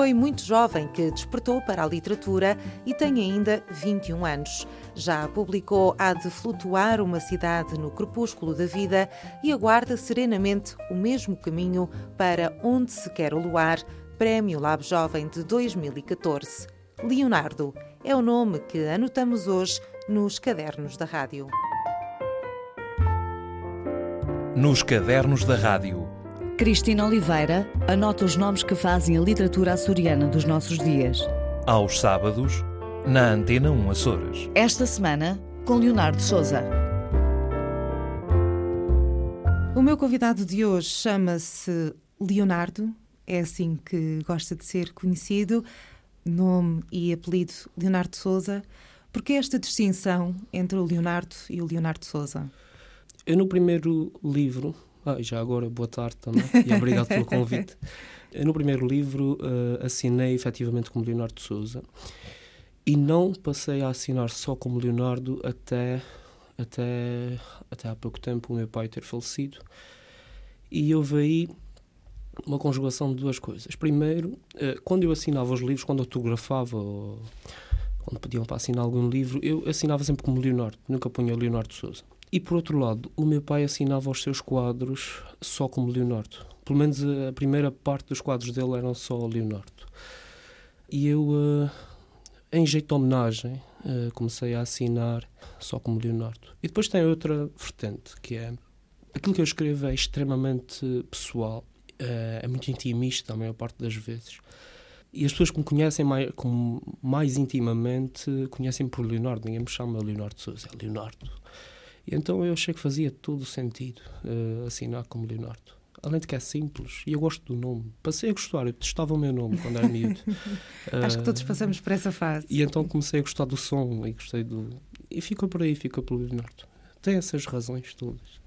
Foi muito jovem que despertou para a literatura e tem ainda 21 anos. Já publicou Há de Flutuar uma Cidade no Crepúsculo da Vida e aguarda serenamente o mesmo caminho para Onde se Quer o Luar, Prémio Lab Jovem de 2014. Leonardo é o nome que anotamos hoje nos cadernos da rádio. Nos cadernos da rádio. Cristina Oliveira anota os nomes que fazem a literatura açoriana dos nossos dias. Aos sábados, na Antena 1 Açores. Esta semana, com Leonardo Souza. O meu convidado de hoje chama-se Leonardo, é assim que gosta de ser conhecido, nome e apelido Leonardo Souza. Por que esta distinção entre o Leonardo e o Leonardo Souza? Eu, no primeiro livro, ah, e já agora, boa tarde também, e obrigado pelo convite. No primeiro livro, uh, assinei efetivamente como Leonardo Souza e não passei a assinar só como Leonardo até, até, até há pouco tempo o meu pai ter falecido. E houve aí uma conjugação de duas coisas. Primeiro, uh, quando eu assinava os livros, quando autografava ou quando pediam para assinar algum livro, eu assinava sempre como Leonardo, nunca punha Leonardo Souza. E por outro lado, o meu pai assinava os seus quadros só como Leonardo. Pelo menos a primeira parte dos quadros dele eram só Leonardo. E eu, uh, em jeito de homenagem, uh, comecei a assinar só como Leonardo. E depois tem outra vertente, que é aquilo que eu escrevo é extremamente pessoal, uh, é muito intimista a maior parte das vezes. E as pessoas que me conhecem mais, com, mais intimamente conhecem por Leonardo. Ninguém me chama Leonardo Souza, é Leonardo. E então eu achei que fazia todo o sentido uh, assinar como Leonardo. Além de que é simples e eu gosto do nome. Passei a gostar, eu testava o meu nome quando era miúdo. Acho que todos passamos por essa fase. E então comecei a gostar do som e gostei do. E ficou por aí, ficou pelo Leonardo. Tem essas razões todas.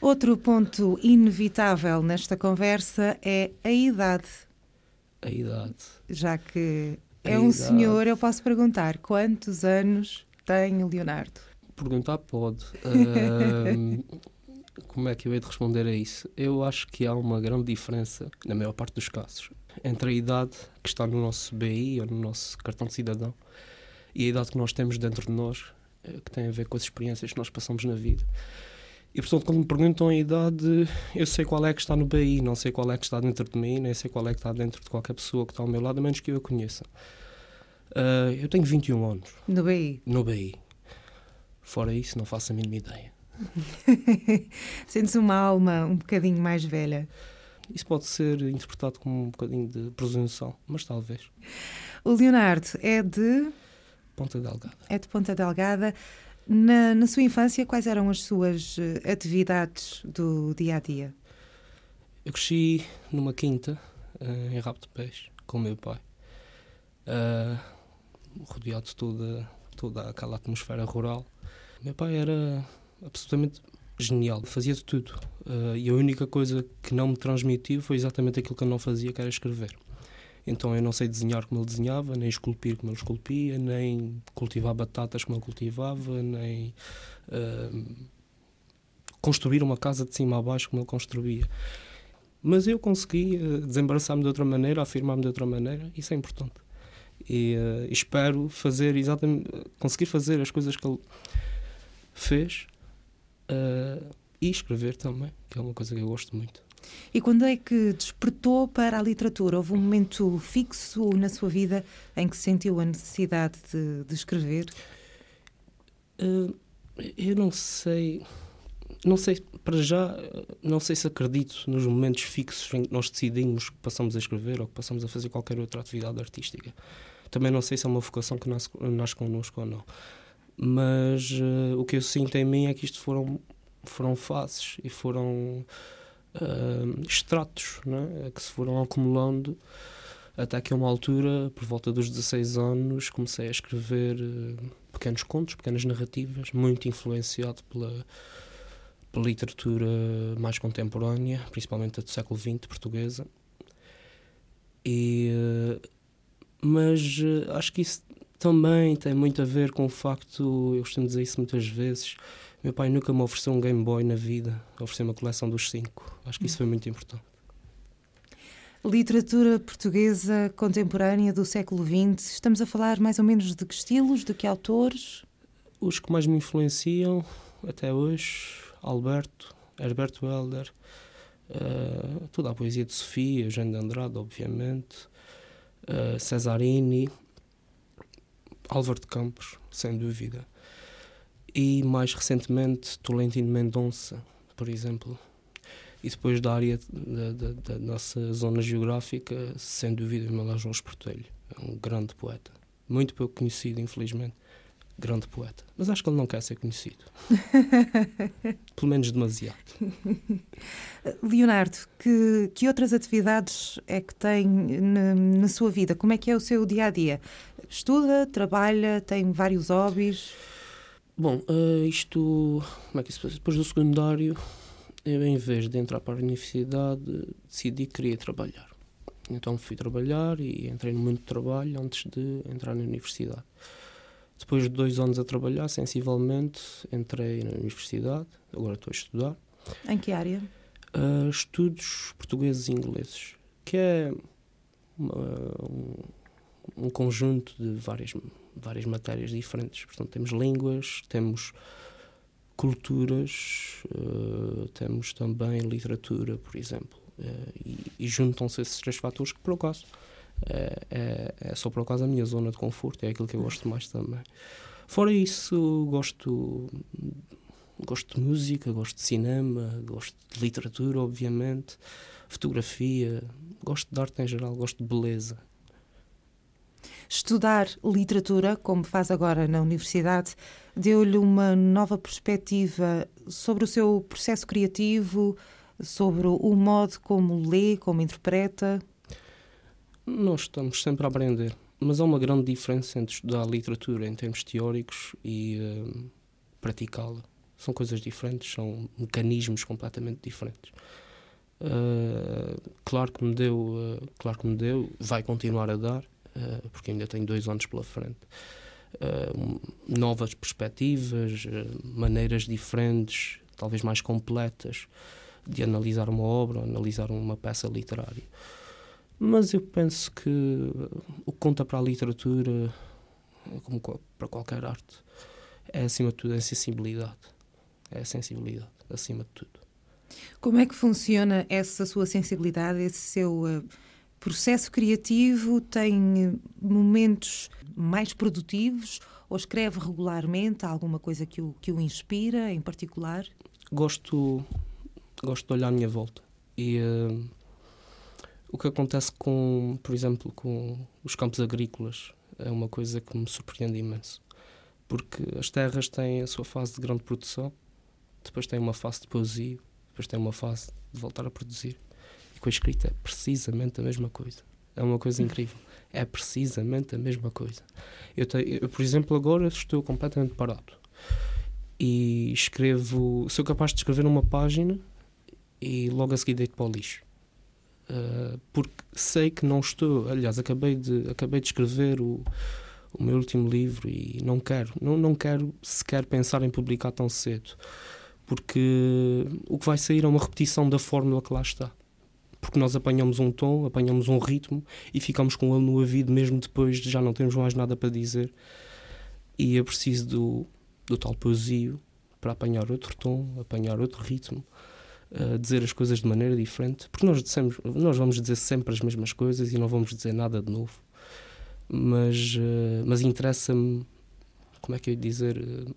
Outro ponto inevitável nesta conversa é a idade. A idade. Já que é a um idade. senhor, eu posso perguntar quantos anos tem o Leonardo? Perguntar pode. Uh, como é que eu hei de responder a isso? Eu acho que há uma grande diferença, na maior parte dos casos, entre a idade que está no nosso BI ou no nosso cartão de cidadão e a idade que nós temos dentro de nós, eh, que tem a ver com as experiências que nós passamos na vida. E, portanto, quando me perguntam a idade, eu sei qual é que está no BI, não sei qual é que está dentro de mim, nem sei qual é que está dentro de qualquer pessoa que está ao meu lado, a menos que eu a conheça. Uh, eu tenho 21 anos. No BI? No BI. Fora isso, não faço a mínima ideia. Sentes uma alma um bocadinho mais velha? Isso pode ser interpretado como um bocadinho de presunção, mas talvez. O Leonardo é de. Ponta Delgada. É de Ponta Delgada. Na, na sua infância, quais eram as suas eh, atividades do dia a dia? Eu cresci numa quinta, uh, em Rabo de Peixe, com o meu pai, uh, rodeado de toda, toda aquela atmosfera rural. Meu pai era absolutamente genial, fazia de tudo. Uh, e a única coisa que não me transmitiu foi exatamente aquilo que eu não fazia, que era escrever. Então eu não sei desenhar como ele desenhava, nem esculpir como ele esculpia, nem cultivar batatas como ele cultivava, nem uh, construir uma casa de cima a baixo como ele construía. Mas eu consegui uh, desembaraçar-me de outra maneira, afirmar-me de outra maneira, isso é importante. E uh, espero fazer exatamente, conseguir fazer as coisas que ele fez uh, e escrever também, que é uma coisa que eu gosto muito. E quando é que despertou para a literatura? Houve um momento fixo na sua vida em que sentiu a necessidade de, de escrever? Uh, eu não sei. Não sei, para já, não sei se acredito nos momentos fixos em que nós decidimos que passamos a escrever ou que passamos a fazer qualquer outra atividade artística. Também não sei se é uma vocação que nasce, nasce connosco ou não mas uh, o que eu sinto em mim é que isto foram, foram fases e foram uh, extratos né, que se foram acumulando até que a uma altura, por volta dos 16 anos, comecei a escrever uh, pequenos contos, pequenas narrativas, muito influenciado pela, pela literatura mais contemporânea, principalmente a do século XX, portuguesa. E, mas acho que isso também tem muito a ver com o facto, eu costumo dizer isso muitas vezes, meu pai nunca me ofereceu um Game Boy na vida, ofereceu uma coleção dos cinco. Acho que isso foi muito importante. Literatura portuguesa contemporânea do século XX, estamos a falar mais ou menos de que estilos, de que autores? Os que mais me influenciam até hoje, Alberto, Herberto Helder, uh, toda a poesia de Sofia, Eugênio de Andrade, obviamente, uh, Cesarini, Álvaro de Campos, sem dúvida. E mais recentemente, Tolentino Mendonça, por exemplo. E depois da área da, da, da nossa zona geográfica, sem dúvida, Manuel João Esportelho. É um grande poeta. Muito pouco conhecido, infelizmente grande poeta. Mas acho que ele não quer ser conhecido. Pelo menos demasiado. Leonardo, que, que outras atividades é que tem na, na, sua vida? Como é que é o seu dia a dia? Estuda, trabalha, tem vários hobbies? Bom, uh, isto. Como é que isso Depois do secundário, eu, em vez de entrar para a universidade, decidi que queria trabalhar. Então fui trabalhar e entrei no mundo do trabalho antes de entrar na universidade. Depois de dois anos a trabalhar, sensivelmente, entrei na universidade, agora estou a estudar. Em que área? Uh, estudos portugueses e ingleses, que é uma, um, um, conjunto de várias, várias matérias diferentes. Portanto, temos línguas, temos culturas, uh, temos também literatura, por exemplo. Uh, e, e juntam-se esses três fatores que, por acaso, é, é, só por acaso a minha zona de conforto, é aquilo que eu gosto mais também. Fora isso, gosto, gosto de música, gosto de cinema, gosto de literatura, obviamente, fotografia, gosto de arte em geral, gosto de beleza. Estudar literatura, como faz agora na universidade, deu-lhe uma nova perspectiva sobre o seu processo criativo, sobre o modo como lê, como interpreta? Nós estamos sempre a aprender, mas há uma grande diferença entre estudar literatura em termos teóricos e uh, praticá-la. São coisas diferentes, são mecanismos completamente diferentes. Uh, claro que me deu, uh, claro que me deu, vai continuar a dar, uh, porque ainda tenho dois anos pela frente. novas perspectivas, maneiras diferentes, talvez mais completas, de analisar uma obra, analisar uma peça literária. Mas eu penso que o que conta para a literatura, como para qualquer arte, é acima de tudo a sensibilidade. É a sensibilidade, acima de tudo. Como é que funciona essa sua sensibilidade, esse seu uh, processo criativo? Tem momentos mais produtivos ou escreve regularmente alguma coisa que o, que o inspira em particular? Gosto, gosto de olhar à minha volta e. Uh, o que acontece com, por exemplo, com os campos agrícolas é uma coisa que me surpreende imenso. Porque as terras têm a sua fase de grande produção, depois têm uma fase de poesia, depois têm uma fase de voltar a produzir. E com a escrita é precisamente a mesma coisa. É uma coisa incrível. É precisamente a mesma coisa. Eu, te, eu por exemplo, agora estou completamente parado. E escrevo. Sou capaz de escrever uma página e logo a seguir deito para o lixo. Uh, porque sei que não estou. Aliás, acabei de, acabei de escrever o, o meu último livro e não quero, não, não quero sequer pensar em publicar tão cedo, porque o que vai sair é uma repetição da fórmula que lá está. Porque nós apanhamos um tom, apanhamos um ritmo e ficamos com ele no ouvido mesmo depois de já não termos mais nada para dizer. E eu preciso do, do tal poesio para apanhar outro tom, apanhar outro ritmo dizer as coisas de maneira diferente, porque nós, dissemos, nós vamos dizer sempre as mesmas coisas e não vamos dizer nada de novo. Mas, uh, mas interessa-me, como é que eu ia dizer, uh,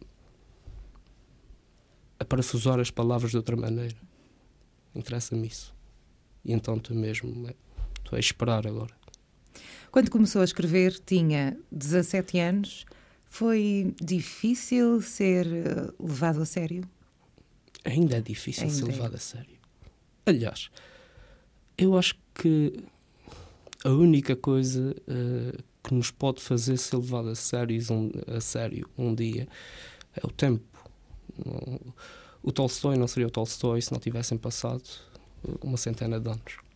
a parafusar as palavras de outra maneira. Interessa-me isso. E então tu mesmo, estou a esperar agora. Quando começou a escrever, tinha 17 anos. Foi difícil ser levado a sério? Ainda é difícil ainda ser é. levado a sério. Aliás, eu acho que a única coisa uh, que nos pode fazer ser levado a sério, um, a sério um dia é o tempo. O Tolstói não seria o Tolstói se não tivessem passado uma centena de anos.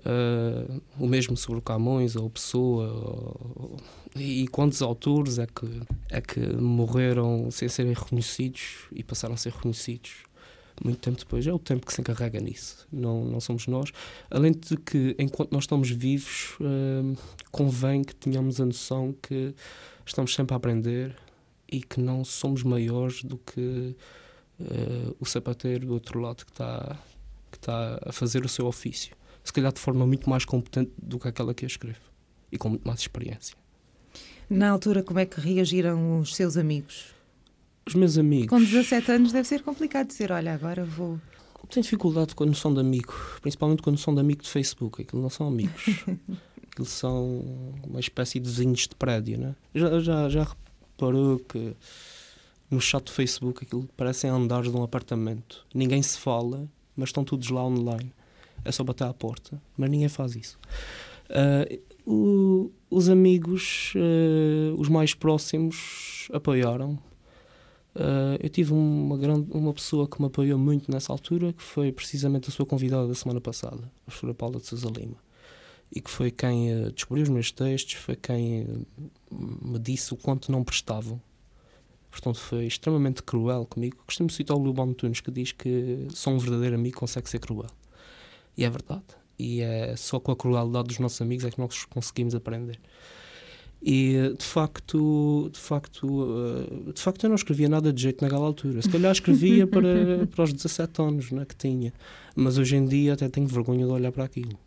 Uh, o mesmo sobre o Camões ou Pessoa ou, e quantos autores é que é que morreram sem serem reconhecidos e passaram a ser reconhecidos muito tempo depois, é o tempo que se encarrega nisso, não, não somos nós. Além de que, enquanto nós estamos vivos, uh, convém que tenhamos a noção que estamos sempre a aprender e que não somos maiores do que uh, o sapateiro do outro lado que está, que está a fazer o seu ofício. Se calhar de forma muito mais competente do que aquela que eu escrevo e com muito mais experiência. Na altura, como é que reagiram os seus amigos? Os meus amigos. Com 17 anos deve ser complicado dizer: olha, agora vou. Tenho dificuldade com a noção de amigo, principalmente com a noção de amigo de Facebook. Aquilo não são amigos. Aquilo são uma espécie de vizinhos de prédio, né? Já, já, já reparou que no chat do Facebook aquilo parecem andares de um apartamento. Ninguém se fala, mas estão todos lá online. É só bater à porta, mas ninguém faz isso. Uh, o, os amigos, uh, os mais próximos, apoiaram. Uh, eu tive uma, grande, uma pessoa que me apoiou muito nessa altura, que foi precisamente a sua convidada da semana passada, a professora Paula de Sousa Lima. E que foi quem descobriu os meus textos, foi quem me disse o quanto não prestavam. Portanto, foi extremamente cruel comigo. Costumo citar o Lubão Tunes, que diz que só um verdadeiro amigo consegue ser cruel. E é verdade e é só com a crueldade dos nossos amigos é que nós conseguimos aprender. E de facto, de facto, eh, de facto eu não escrevia nada de jeito naquela altura. Se calhar escrevia para, para os 17 anos né, que tinha, mas hoje em dia até tenho vergonha de olhar para aquilo.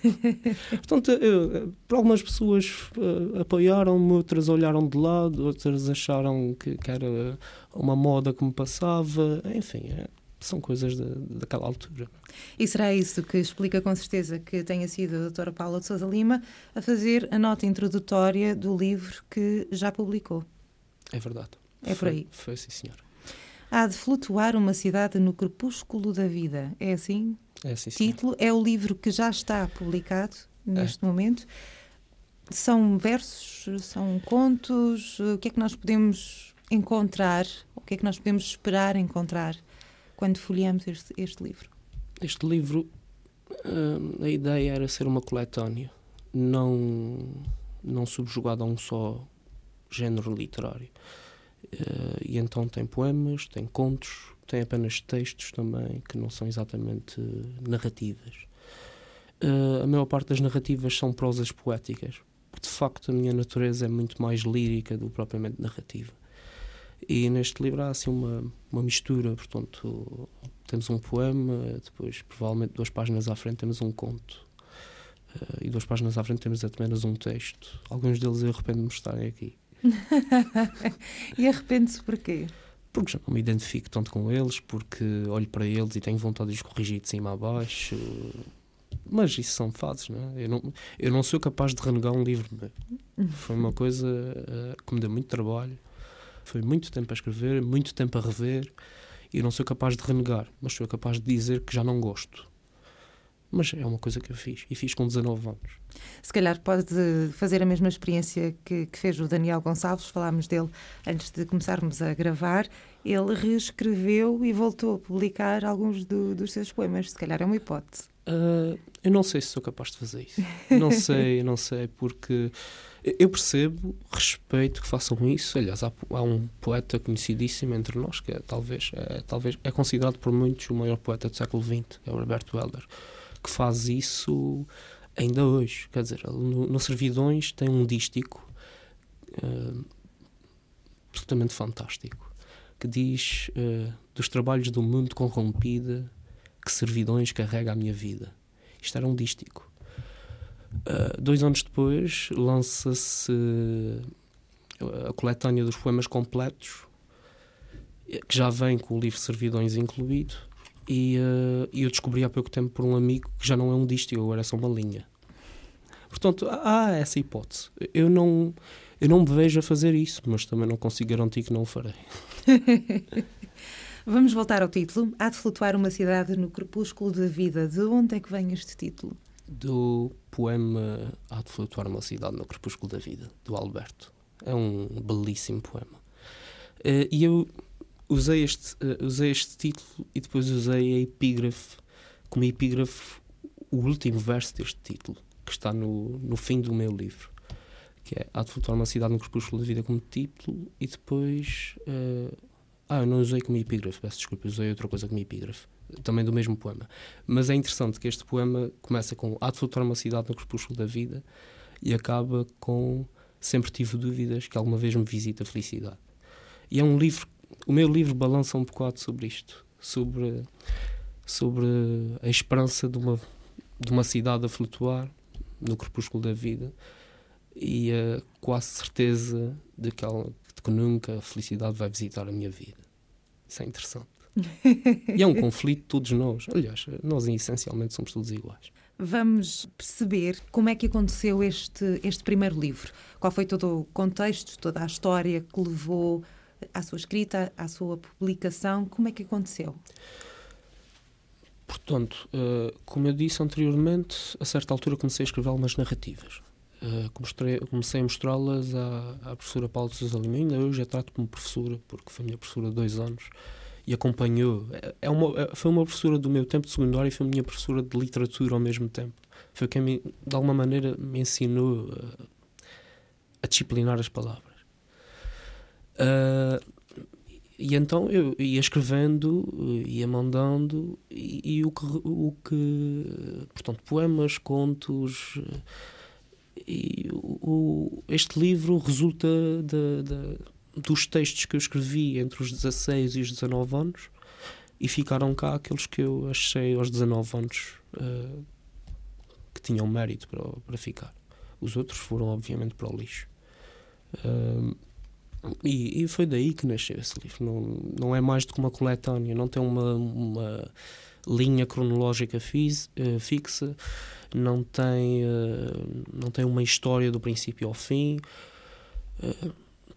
Portanto, eu, para algumas pessoas uh, apoiaram-me, outras olharam de lado, outras acharam que, que, era uma moda que me passava, enfim, é, são coisas de, daquela altura. E será isso que explica com certeza que tenha sido a doutora Paula de Sousa Lima a fazer a nota introdutória do livro que já publicou? É verdade. É foi, por aí. Foi sim, senhor. Há de flutuar uma cidade no crepúsculo da vida. É assim? É assim, Título é o livro que já está publicado neste é. momento. São versos, são contos. O que é que nós podemos encontrar? O que é que nós podemos esperar encontrar quando folheamos este, este livro? Este livro, uh, a ideia era ser uma coletânea, não, não subjugada a um só género literário. Uh, e então tem poemas, tem contos, tem apenas textos também, que não são exatamente narrativas. Uh, a maior parte das narrativas são prosas poéticas, porque de facto a minha natureza é muito mais lírica do que propriamente narrativa. E neste livro há assim uma, uma mistura, portanto, temos um poema, depois provavelmente duas páginas à frente temos um conto. Uh, e duas páginas à frente temos apenas um texto. Alguns deles eu arrependo-me de estarem aqui. e arrepende-se porquê? Porque já não me identifico tanto com eles, porque olho para eles e tenho vontade de os corrigir de cima a baixo. Mas isso são fases, não é? Eu não, eu não sou capaz de renegar um livro. Foi uma coisa uh, que me deu muito trabalho. Foi muito tempo a escrever, muito tempo a rever e não sou capaz de renegar, mas sou capaz de dizer que já não gosto. Mas é uma coisa que eu fiz e fiz com 19 anos. Se calhar pode fazer a mesma experiência que, que fez o Daniel Gonçalves, falámos dele antes de começarmos a gravar. Ele reescreveu e voltou a publicar alguns do, dos seus poemas. Se calhar é uma hipótese. Uh, eu não sei se sou capaz de fazer isso. Não sei, não sei, porque eu percebo, respeito que façam isso. Aliás, há, há, um poeta conhecidíssimo entre nós, que é, talvez, é, talvez é considerado por muitos o maior poeta do século XX, é o Roberto Helder, que faz isso ainda hoje. Quer dizer, no, no Servidões tem um dístico uh, absolutamente fantástico, que diz uh, dos trabalhos do mundo corrompida que servidões carrega a minha vida. Isto era um dístico. Uh, dois anos depois lança-se a coletânea dos poemas completos, que já vem com o livro Servidões incluído, e uh, eu descobri há pouco tempo por um amigo que já não é um dístico, agora é só uma linha. Portanto, há essa hipótese. Eu não, eu não me vejo a fazer isso, mas também não consigo garantir que não o farei. Vamos voltar ao título. Há de flutuar uma cidade no crepúsculo da vida. De onde é que vem este título? Do poema Há de flutuar uma cidade no crepúsculo da vida, do Alberto. É um belíssimo poema. Uh, e eu usei este, uh, usei este título e depois usei a epígrafe, como epígrafe, o último verso deste título, que está no, no fim do meu livro que é Há de flutuar uma cidade no crepúsculo da vida como título, e depois uh, Ah, eu não usei como epígrafe, peço desculpa, usei outra coisa como epígrafe, também do mesmo poema. Mas é interessante que este poema começa com Há de flutuar uma cidade no crepúsculo da vida e acaba com Sempre tive dúvidas que alguma vez me visita a felicidade. E é um livro, o meu livro balança um bocado sobre isto, sobre, sobre a esperança de uma, de uma cidade a flutuar no crepúsculo da vida e a quase certeza de que, de que nunca a felicidade vai visitar a minha vida. Isso é interessante. E é um conflito de todos nós. Aliás, nós essencialmente somos todos iguais. Vamos perceber como é que aconteceu este, este primeiro livro. Qual foi todo o contexto, toda a história que levou à sua escrita, à sua publicação? Como é que aconteceu? Portanto, uh, como eu disse anteriormente, a certa altura comecei a escrever algumas narrativas. Uh, comecei a mostrá-las à, à, professora Paula de Sousa Lima. Ainda hoje a trato como professora, porque foi minha professora há dois anos e acompanhou. É, é uma, é, foi uma professora do meu tempo de secundário e foi minha professora de literatura ao mesmo tempo. Foi quem, me, de alguma maneira, me ensinou a, a disciplinar as palavras. Uh, e então eu ia escrevendo, ia mandando, e, e, o, que, o que. Portanto, poemas, contos. E o, este livro resulta de, dos textos que eu escrevi entre os 16 e os 19 anos, e ficaram cá aqueles que eu achei aos 19 anos uh, que tinham mérito para, para ficar. Os outros foram, obviamente, para o lixo. Uh, e, e, foi daí que nasceu esse livro. Não, não é mais do que uma coletânea, não tem uma, uma linha cronológica fis, uh, fixa, não tem, não tem uma história do princípio ao fim.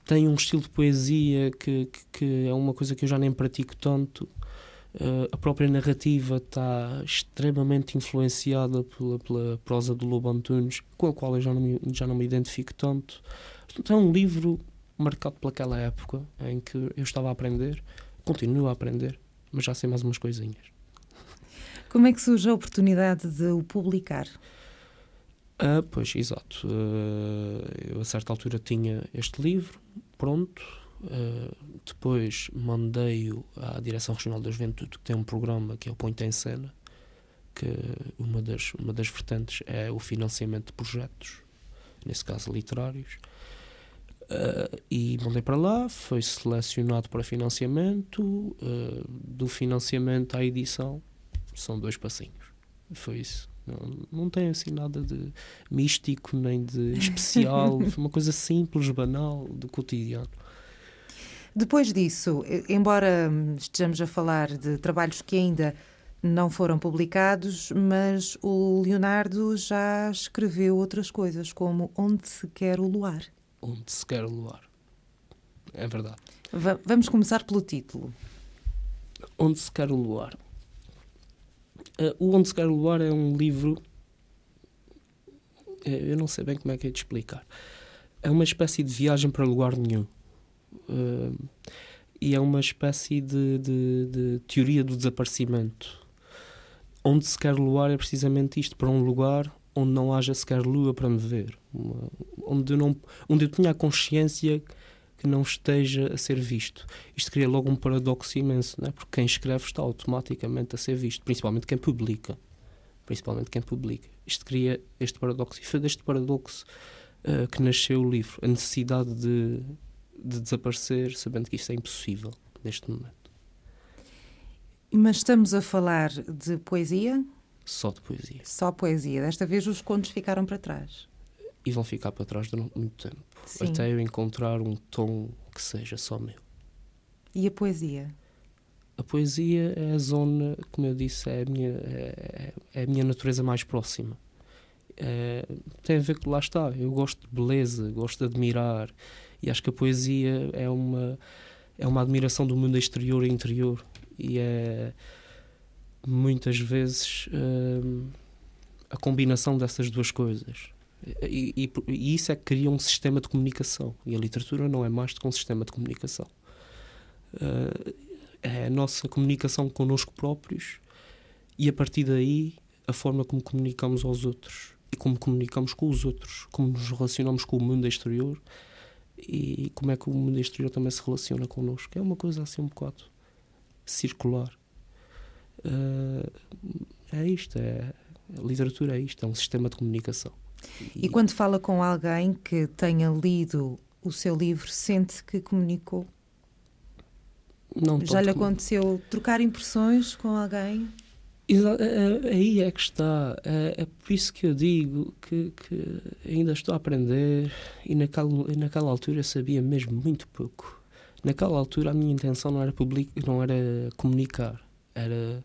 Uh, tem um estilo de poesia que, que, que, é uma coisa que eu já nem pratico tanto. a própria narrativa está extremamente influenciada pela, pela prosa do Lobo Antunes, com a qual eu já não me, já não me identifico tanto. Portanto, é um livro marcado pelaquela época em que eu estava a aprender, continuo a aprender, mas já sei mais umas coisinhas. Como é que surge a oportunidade de o publicar? Ah, pois, exato. Uh, eu a certa altura tinha este livro pronto, uh, depois mandei-o à Direção Regional da Juventude, que tem um programa que é o Ponto em Cena, que uma das, uma das vertentes é o financiamento de projetos, nesse caso literários. Uh, e mandei para lá, foi selecionado para financiamento. Uh, do financiamento à edição, são dois passinhos. Foi isso. Não, não tem assim nada de místico nem de especial. foi uma coisa simples, banal, do cotidiano. Depois disso, embora estejamos a falar de trabalhos que ainda não foram publicados, mas o Leonardo já escreveu outras coisas, como Onde se quer o luar onde se quer luar. É verdade. Va vamos começar pelo título. Onde se quer luar. Uh, o Onde se quer luar é um livro. Uh, eu não sei bem como é que é de explicar. É uma espécie de viagem para lugar nenhum. Uh, e é uma espécie de, de, de teoria do desaparecimento. Onde se quer luar é precisamente isto: para um lugar onde não haja sequer lua para me ver, uma, onde, eu não, onde eu tenha a consciência que não esteja a ser visto. Isto cria logo um paradoxo imenso, né? porque quem escreve está automaticamente a ser visto, principalmente quem publica. Principalmente quem publica. Isto cria este paradoxo. E foi deste paradoxo uh, que nasceu o livro, a necessidade de, de desaparecer, sabendo que isto é impossível neste momento. Mas estamos a falar de poesia? Só de poesia. Só poesia. Desta vez os contos ficaram para trás. E vão ficar para trás durante muito tempo. Sim. Até eu encontrar um tom que seja só meu. E a poesia? A poesia é a zona, como eu disse, é a minha, é, é a minha natureza mais próxima. É, tem a ver com lá está. Eu gosto de beleza, gosto de admirar. E acho que a poesia é uma, é uma admiração do mundo exterior e interior. E é muitas vezes uh, a combinação dessas duas coisas. E, e, e, isso é que cria um sistema de comunicação. E a literatura não é mais do que um sistema de comunicação. Uh, é a nossa comunicação connosco próprios e a partir daí a forma como comunicamos aos outros e como comunicamos com os outros, como nos relacionamos com o mundo exterior e como é que o mundo exterior também se relaciona connosco. É uma coisa assim um bocado circular. Uh, é isto, é, a literatura é isto, é um sistema de comunicação. E, e quando fala com alguém que tenha lido o seu livro, sente que comunicou? Não Já lhe aconteceu trocar impressões com alguém? Aí é que está. É, é, por isso que eu digo que, que, ainda estou a aprender e naquela, naquela altura sabia mesmo muito pouco. Naquela altura a minha intenção não era, public, não era comunicar, era,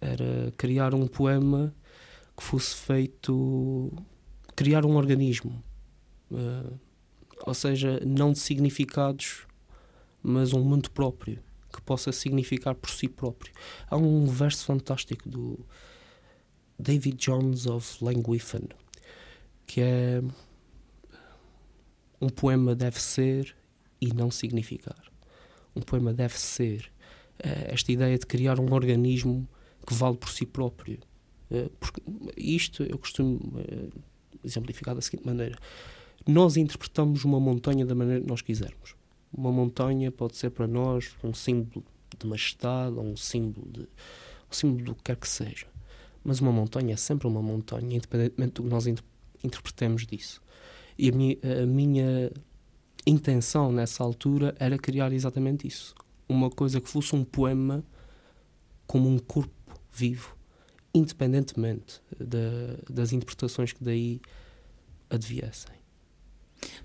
era criar um poema que fosse feito. criar um organismo. Uh, ou seja, não de significados, mas um mundo próprio que possa significar por si próprio. Há um verso fantástico do David Jones of Langwiffen, que é um poema deve ser e não significar. Um poema deve ser é, esta ideia de criar um organismo que vale por si próprio. É, porque isto eu costumo é, exemplificar da seguinte maneira: nós interpretamos uma montanha da maneira que nós quisermos. Uma montanha pode ser para nós um símbolo de majestade ou um símbolo de um símbolo do que quer que seja. Mas uma montanha é sempre uma montanha, independentemente do que nós inter interpretemos disso. E a minha, a minha intenção nessa altura era criar exatamente isso. Uma coisa que fosse um poema como um corpo vivo, independentemente das interpretações que daí adviessem.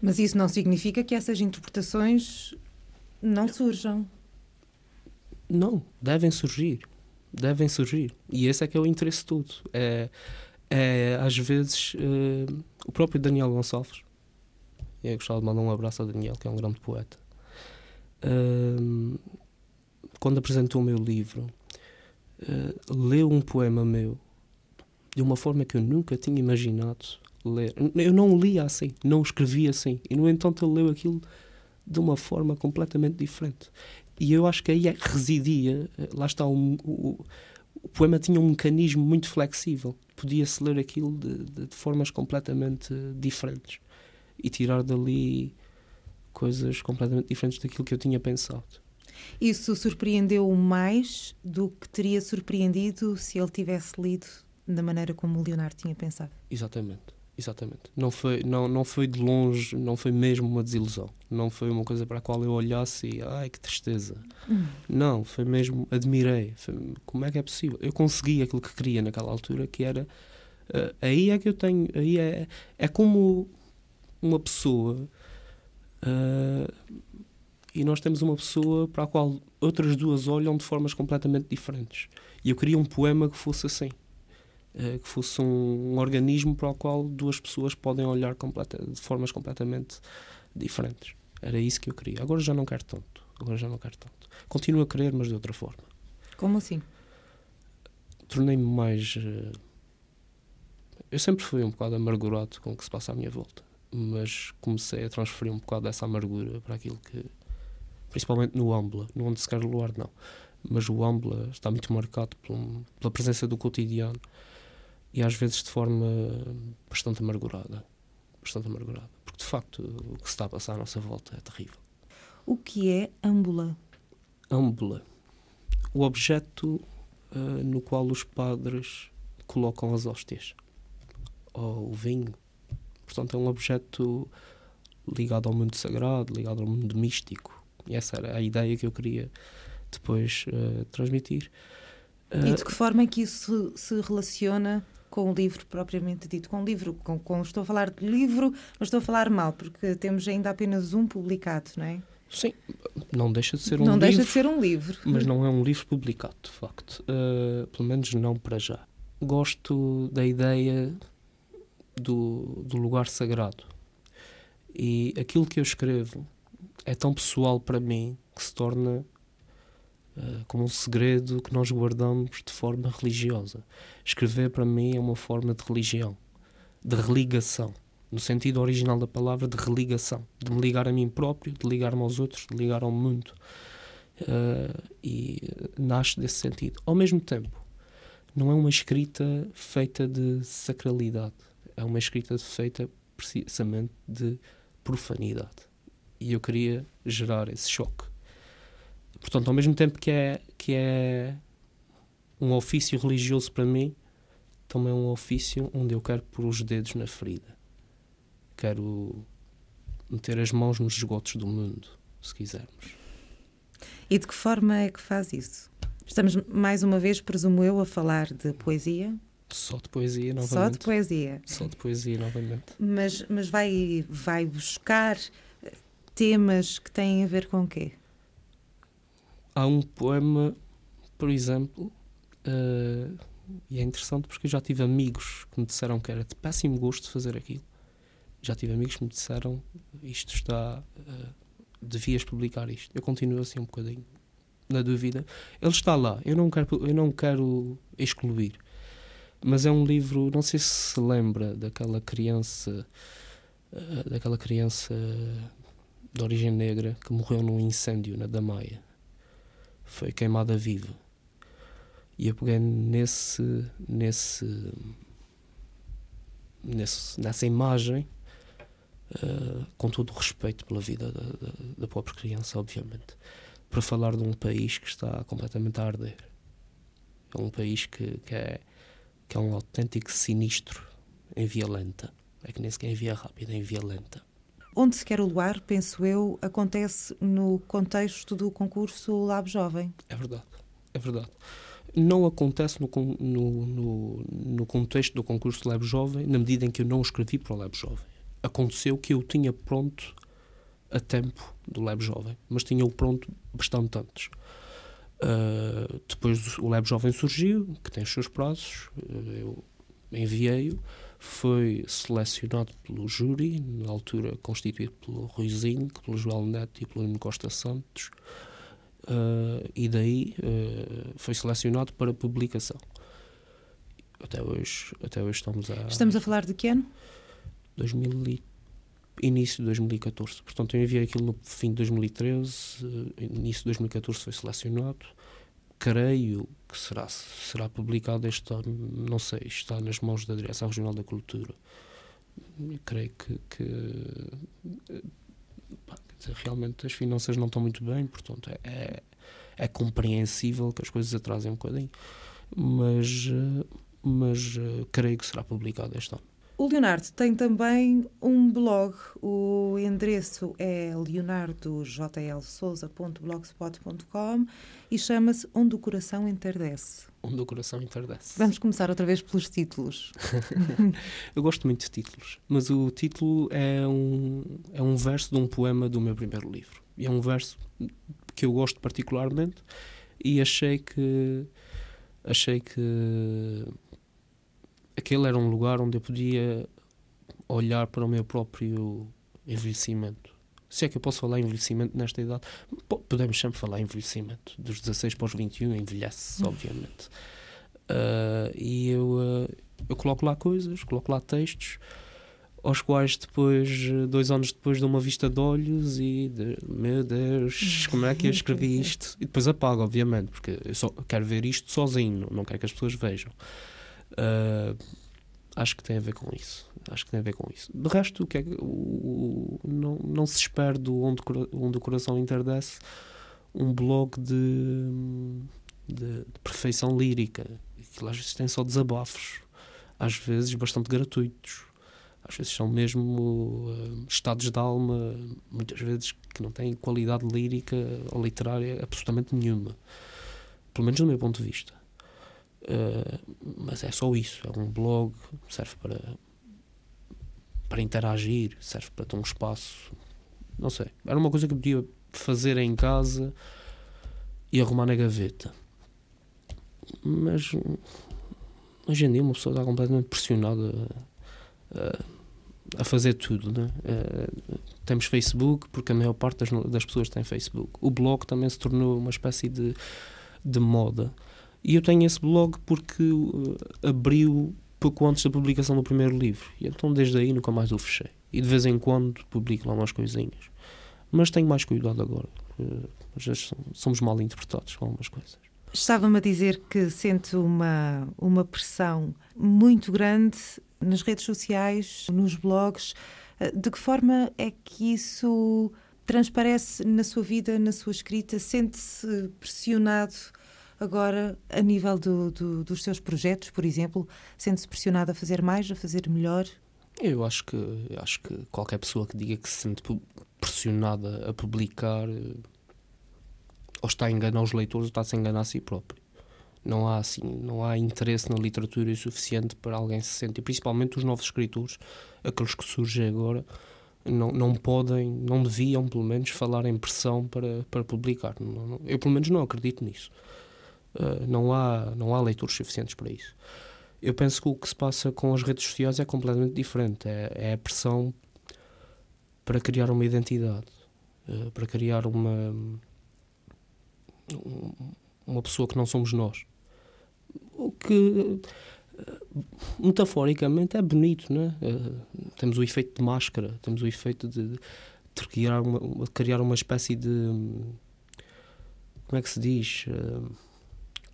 Mas isso não significa que essas interpretações não surjam. Não, devem surgir. Devem surgir. E esse é que é o interesse todo. É, é às vezes, uh, o próprio Daniel Gonçalves. Eu gostava de mandar um abraço a Daniel, que é um grande poeta. Uh, quando apresentou o meu livro, uh, leu um poema meu de uma forma que eu nunca tinha imaginado ler. Eu não lia assim, não escrevia assim. E, no entanto, ele leu aquilo de uma forma completamente diferente. E eu acho que aí é residia, eh, lá está, o, o, o poema tinha um mecanismo muito flexível. Podia-se ler aquilo de, de, de, formas completamente diferentes e tirar dali coisas completamente diferentes daquilo que eu tinha pensado. Isso surpreendeu mais do que teria surpreendido se ele tivesse lido da maneira como o Leonardo tinha pensado? Exatamente. Exatamente. Não foi, não, não foi de longe, não foi mesmo uma desilusão. Não foi uma coisa para a qual eu olhasse e, ai, que tristeza. Hum. Não, foi mesmo, admirei. Foi, como é que é possível? Eu consegui aquilo que queria naquela altura, que era. Uh, aí é que eu tenho. Aí é, é como uma pessoa. Uh, e nós temos uma pessoa para a qual outras duas olham de formas completamente diferentes. E eu queria um poema que fosse assim. Eh, que fosse um, um, organismo para o qual duas pessoas podem olhar completa, de formas completamente diferentes. Era isso que eu queria. Agora já não quero tanto. Agora já não quero tanto. Continuo a querer, mas de outra forma. Como assim? Tornei-me mais. Uh, eu sempre fui um bocado amargurado com o que se passa à minha volta, mas comecei a transferir um bocado dessa amargura para aquilo que. Principalmente no Ambla, no Onde Se Quer Luar, não. Mas o Ambla está muito marcado pela presença do cotidiano e às vezes de forma bastante amargurada. Bastante amargurada. Porque de facto o que se está a passar à nossa volta é terrível. O que é âmbula? Âmbula. O objeto uh, no qual os padres colocam as hóstias. Ou o vinho. Portanto, é um objeto ligado ao mundo sagrado, ligado ao mundo místico. E essa era a ideia que eu queria depois uh, transmitir. Uh, e de que forma é que isso se relaciona com o livro propriamente dito, com o livro, com, com, estou a falar de livro, mas estou a falar mal, porque temos ainda apenas um publicado, não é? Sim, não deixa de ser um não livro. Não deixa de ser um livro. Mas não é um livro publicado, de facto. Uh, pelo menos não para já. Gosto da ideia do, do lugar sagrado. E aquilo que eu escrevo é tão pessoal para mim que se torna uh, como um segredo que nós guardamos de forma religiosa. Escrever para mim é uma forma de religião, de religação, no sentido original da palavra, de religação, de me ligar a mim próprio, de ligar-me aos outros, de ligar ao mundo. Uh, e nasce desse sentido. Ao mesmo tempo, não é uma escrita feita de sacralidade, é uma escrita feita precisamente de profanidade. E eu queria gerar esse choque. Portanto, ao mesmo tempo que é, que é um ofício religioso para mim, também é um ofício onde eu quero pôr os dedos na ferida. Quero meter as mãos nos esgotos do mundo, se quisermos. E de que forma é que faz isso? Estamos mais uma vez, presumo eu, a falar de poesia? Só de poesia, novamente. Só de poesia. Só de poesia, novamente. Mas, mas vai, vai buscar temas que têm a ver com o quê? Há um poema, por exemplo, uh, e é interessante porque eu já tive amigos que me disseram que era de péssimo gosto fazer aquilo. Já tive amigos que me disseram isto está. Uh, devias publicar isto. Eu continuo assim um bocadinho na dúvida. Ele está lá, eu não quero, eu não quero excluir. Mas é um livro, não sei se se lembra daquela criança, uh, daquela criança de origem negra que morreu num incêndio na Damaia foi queimada viva. E eu peguei nesse, nesse, nesse nessa imagem, uh, com todo o respeito pela vida da, da, da própria criança, obviamente, para falar de um país que está completamente a arder. É um país que, que, é, que é um autêntico sinistro em via lenta. É que nem sequer em via rápida, em via lenta. Onde se quer o luar, penso eu, acontece no contexto do concurso Lab Jovem. É verdade, é verdade. Não acontece no, no, no, no contexto do concurso Lab Jovem, na medida em que eu não escrevi para o Lab Jovem. Aconteceu que eu tinha pronto a tempo do Lab Jovem, mas tinha-o pronto bastante antes. Uh, depois o Lab Jovem surgiu, que tem os seus prazos, eu enviei-o foi selecionado pelo júri, na altura constituído pelo Ruizinho, pelo João Neto e pelo Nuno Costa Santos, uh, e daí uh, foi selecionado para publicação. Até hoje, até hoje estamos a. Estamos a falar de que ano? 2000 e, início de 2014. Portanto, eu enviei aquilo no fim de 2013, uh, início de 2014 foi selecionado creio que será, será publicado este ano, não sei, está nas mãos da Direção Regional da Cultura. Eu creio que, que pá, realmente as finanças não estão muito bem, portanto é, é, é, compreensível que as coisas atrasem um bocadinho, mas, mas creio que será publicado este ano. O Leonardo tem também um blog. O endereço é leonardojlsouza.blogspot.com e chama-se Onde o Coração Entardece. Onde o Coração Entardece. Vamos começar outra vez pelos títulos. Eu gosto muito de títulos, mas o título é um, é um verso de um poema do meu primeiro livro. E é um verso que eu gosto particularmente e achei que achei que aquele era um lugar onde eu podia olhar para o meu próprio envelhecimento. Se é que eu posso falar em envelhecimento nesta idade, podemos sempre falar em envelhecimento. Dos 16 para os 21 envelhece, hum. obviamente. Uh, e eu, uh, eu coloco lá coisas, coloco lá textos, aos quais depois, dois anos depois, dou uma vista de olhos e de, meu Deus, como é que eu escrevi isto? E depois apago, obviamente, porque eu só quero ver isto sozinho, não quero que as pessoas vejam. Uh, acho que tem a ver com isso. Acho que tem a ver com isso. De resto, o que é, o, o, não, não se espera do onde, onde o coração interdece um blog de, de, de perfeição lírica. Aquilo às vezes tem só desabafos, às vezes bastante gratuitos. Às vezes são mesmo uh, estados de alma, muitas vezes que não têm qualidade lírica ou literária absolutamente nenhuma. Pelo menos do meu ponto de vista. Uh, mas é só isso. É um blog, serve para, para interagir, serve para ter um espaço. Não sei. Era uma coisa que eu podia fazer em casa e arrumar na gaveta. Mas hoje em dia uma pessoa está completamente pressionada a, a fazer tudo. Né? Uh, temos Facebook, porque a maior parte das, das pessoas tem Facebook. O blog também se tornou uma espécie de, de moda. E eu tenho esse blog porque uh, abriu pouco antes da publicação do primeiro livro. E então desde aí nunca mais o fechei. E de vez em quando publico lá umas coisinhas. Mas tenho mais cuidado agora. Às vezes somos mal interpretados com algumas coisas. Estava-me a dizer que sente uma, uma pressão muito grande nas redes sociais, nos blogs. Uh, de que forma é que isso transparece na sua vida, na sua escrita? Sente-se pressionado agora a nível do, do, dos seus projetos, por exemplo? Sente-se pressionado a fazer mais, a fazer melhor? Eu acho que acho que qualquer pessoa que diga que se sente pressionada a publicar eh, ou está a enganar os leitores ou está-se a enganar a si próprio. Não há assim, não há interesse na literatura o suficiente para alguém se sentir, principalmente os novos escritores, aqueles que surgem agora, não, não podem, não deviam pelo menos falar em pressão para, para publicar. Eu pelo menos não acredito nisso. Uh, não há não há leitores suficientes para isso. Eu penso que o que se passa com as redes sociais é completamente diferente. É, é a pressão para criar uma identidade, uh, para criar uma uma pessoa que não somos nós. O que metaforicamente é bonito, né? temos o efeito de máscara, temos o efeito de, de criar, uma, criar uma espécie de como é que se diz? Uh,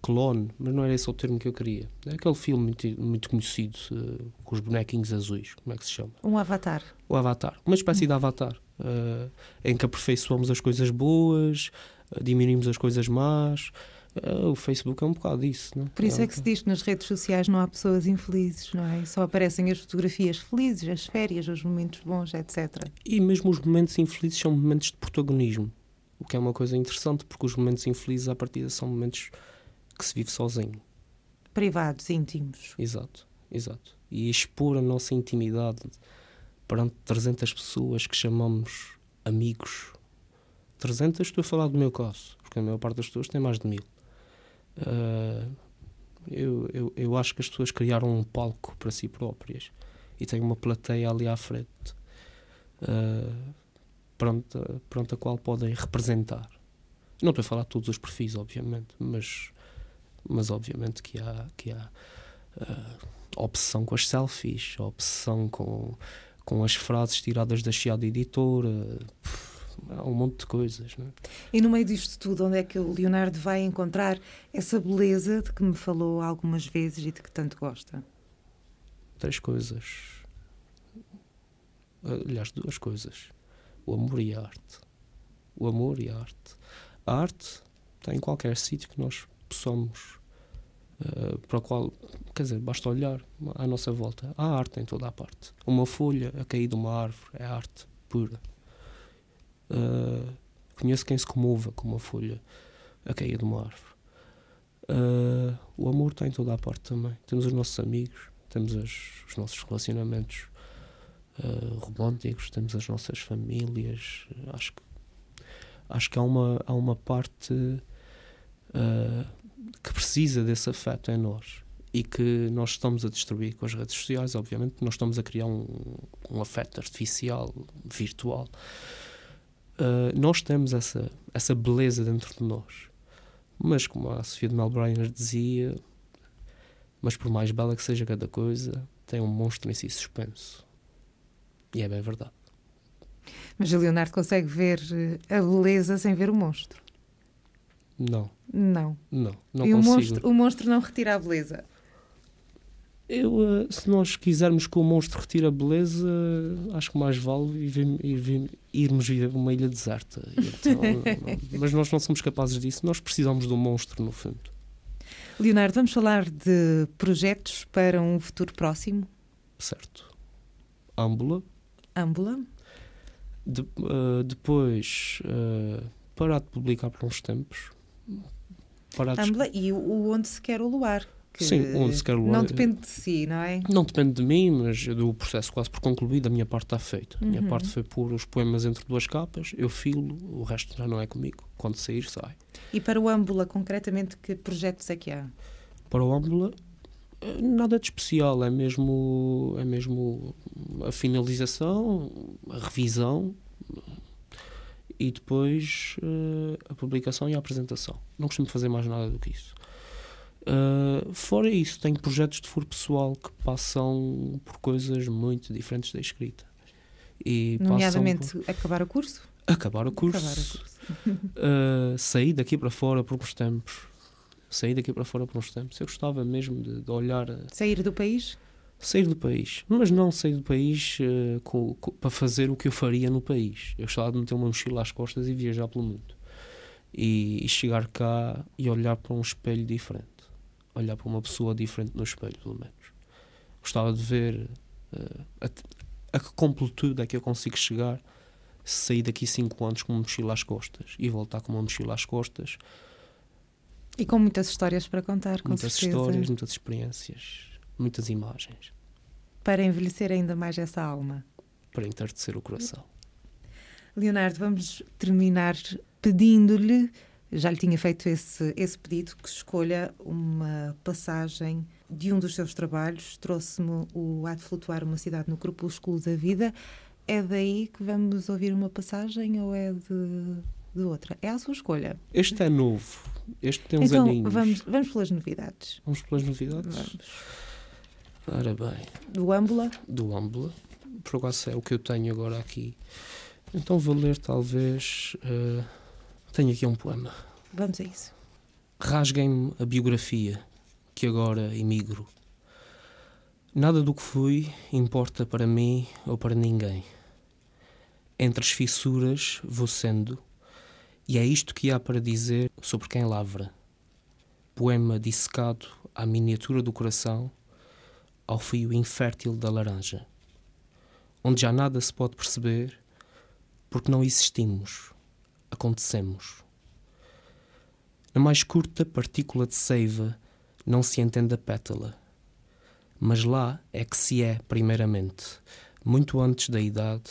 clone, mas não era esse o termo que eu queria. É aquele filme muito, muito conhecido uh, com os bonequinhos azuis, como é que se chama? Um avatar. O avatar, uma espécie de avatar uh, em que aperfeiçoamos as coisas boas, diminuímos as coisas más. Uh, o Facebook é um bocado disso, não? É? Por isso é que se diz que nas redes sociais não há pessoas infelizes, não é? Só aparecem as fotografias felizes, as férias, os momentos bons, etc. E mesmo os momentos infelizes são momentos de protagonismo, o que é uma coisa interessante, porque os momentos infelizes à partida são momentos que se vive sozinho. Privados, íntimos. Exato, exato. E expor a nossa intimidade perante 300 pessoas que chamamos amigos 300 estou a falar do meu caso, porque a maior parte das pessoas tem mais de mil. Uh, eu, eu, eu acho que as pessoas criaram um palco para si próprias e têm uma plateia ali à frente uh, pronta, pronta a qual podem representar. Não estou a falar de todos os perfis, obviamente, mas, mas obviamente que há, que há uh, obsessão com as selfies, obsessão com, com as frases tiradas da chiada editora. Pff, há um monte de coisas. Não é? E no meio disto tudo, onde é que o Leonardo vai encontrar essa beleza de que me falou algumas vezes e de que tanto gosta? Três coisas. Aliás, duas coisas: o amor e a arte. O amor e a arte. A arte está em qualquer sítio que nós possamos. Uh, para o qual, quer dizer, basta olhar à nossa volta. Há arte em toda a parte. Uma folha a cair de uma árvore é arte pura. Uh, conheço quem se comova com uma folha a cair de uma árvore. Uh, o amor está em toda a parte também. Temos os nossos amigos, temos as, os nossos relacionamentos uh, românticos, temos as nossas famílias. Acho que, acho que há, uma, há uma parte uh, que precisa desse afeto em nós e que nós estamos a destruir com as redes sociais. Obviamente, nós estamos a criar um, um afeto artificial, virtual. Uh, nós temos essa, essa beleza dentro de nós. Mas, como a Sofia de Melbrenner dizia, mas por mais bela que seja cada coisa, tem um monstro em si suspenso. E é bem verdade. Mas o Leonardo consegue ver eh, a beleza sem ver o monstro? Não. Não. Não, não e consigo. O monstro, o monstro não retira a beleza? Eu, eh, se nós quisermos que o monstro retire a beleza, acho que mais vale ir, ir, irmos viver uma ilha deserta. Então, não, mas nós não somos capazes disso, nós precisamos de um monstro, no fundo. Leonardo, vamos falar de projetos para um futuro próximo? Certo. Âmbula. Âmbula. De, uh, depois, uh, parar de publicar por uns tempos. Âmbula e o Onde Se Quer o Luar Sim, onde se quer não depende de si, não é? Não depende de mim, mas eu dou o processo quase por concluído, a minha parte está feita. A minha uhum. parte foi pôr os poemas entre duas capas, eu filo, o resto já não é comigo. Quando sair, sai. E para o Âmbula, concretamente, que projetos é que há? Para o Âmbula, nada de especial, é mesmo, é mesmo a finalização, a revisão e depois uh, a publicação e a apresentação. Não costumo fazer mais nada do que isso. Uh, fora isso, tenho projetos de foro pessoal que passam por coisas muito diferentes da escrita. E Nomeadamente por... acabar o curso? Acabar o curso. Acabar o curso. uh, sair daqui para fora por uns tempos. Sair daqui para fora por uns tempos. Eu gostava mesmo de, de olhar. Sair do país? Sair do país, mas não sair do país uh, com, com, para fazer o que eu faria no país. Eu gostava de meter uma mochila às costas e viajar pelo mundo. E, e chegar cá e olhar para um espelho diferente. Olhar para uma pessoa diferente no espelho, pelo menos. Gostava de ver uh, a, a que completude é que eu consigo chegar se sair daqui 5 anos com uma mochila às costas e voltar com uma mochila às costas. E com muitas histórias para contar, com muitas certeza. histórias, muitas experiências, muitas imagens. Para envelhecer ainda mais essa alma. Para entardecer o coração. Leonardo, vamos terminar pedindo-lhe, já lhe tinha feito esse, esse pedido, que escolha uma passagem de um dos seus trabalhos. Trouxe-me o Há de Flutuar uma Cidade no Crepúsculo da Vida. É daí que vamos ouvir uma passagem ou é de, de outra? É a sua escolha. Este é novo. Este tem uns então, aninhos. Vamos, vamos pelas novidades. Vamos pelas novidades? Vamos. Ora bem. Do Âmbula? Do Âmbula. Por acaso é o que eu tenho agora aqui. Então vou ler talvez. Uh, tenho aqui um poema. Vamos a isso. Rasguem-me a biografia, que agora emigro. Nada do que fui importa para mim ou para ninguém. Entre as fissuras vou sendo, e é isto que há para dizer sobre quem lavra. Poema dissecado à miniatura do coração, ao fio infértil da laranja, onde já nada se pode perceber, porque não existimos, acontecemos. Na mais curta partícula de seiva não se entende a pétala mas lá é que se é, primeiramente, muito antes da idade,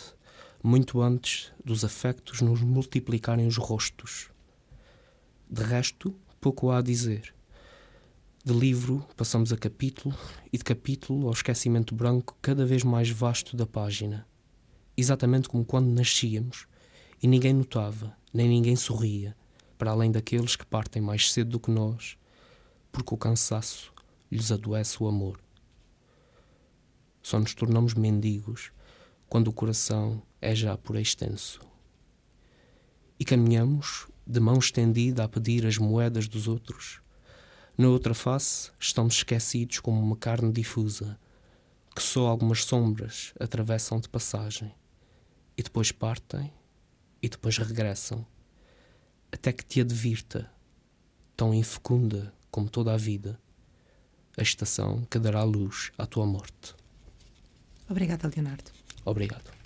muito antes dos afectos nos multiplicarem os rostos. De resto, pouco há a dizer. De livro passamos a capítulo e de capítulo ao esquecimento branco cada vez mais vasto da página. Exatamente como quando nascíamos e ninguém notava, nem ninguém sorria, para além daqueles que partem mais cedo do que nós, porque o cansaço lhes adoece o amor. Só nos tornamos mendigos quando o coração é já por extenso. E caminhamos de mão estendida a pedir as moedas dos outros. Na outra face estamos esquecidos como uma carne difusa, que só algumas sombras atravessam de passagem, e depois partem, e depois regressam, até que te advirta, tão infecunda como toda a vida, a estação que dará luz à tua morte. Obrigada, Leonardo. Obrigado.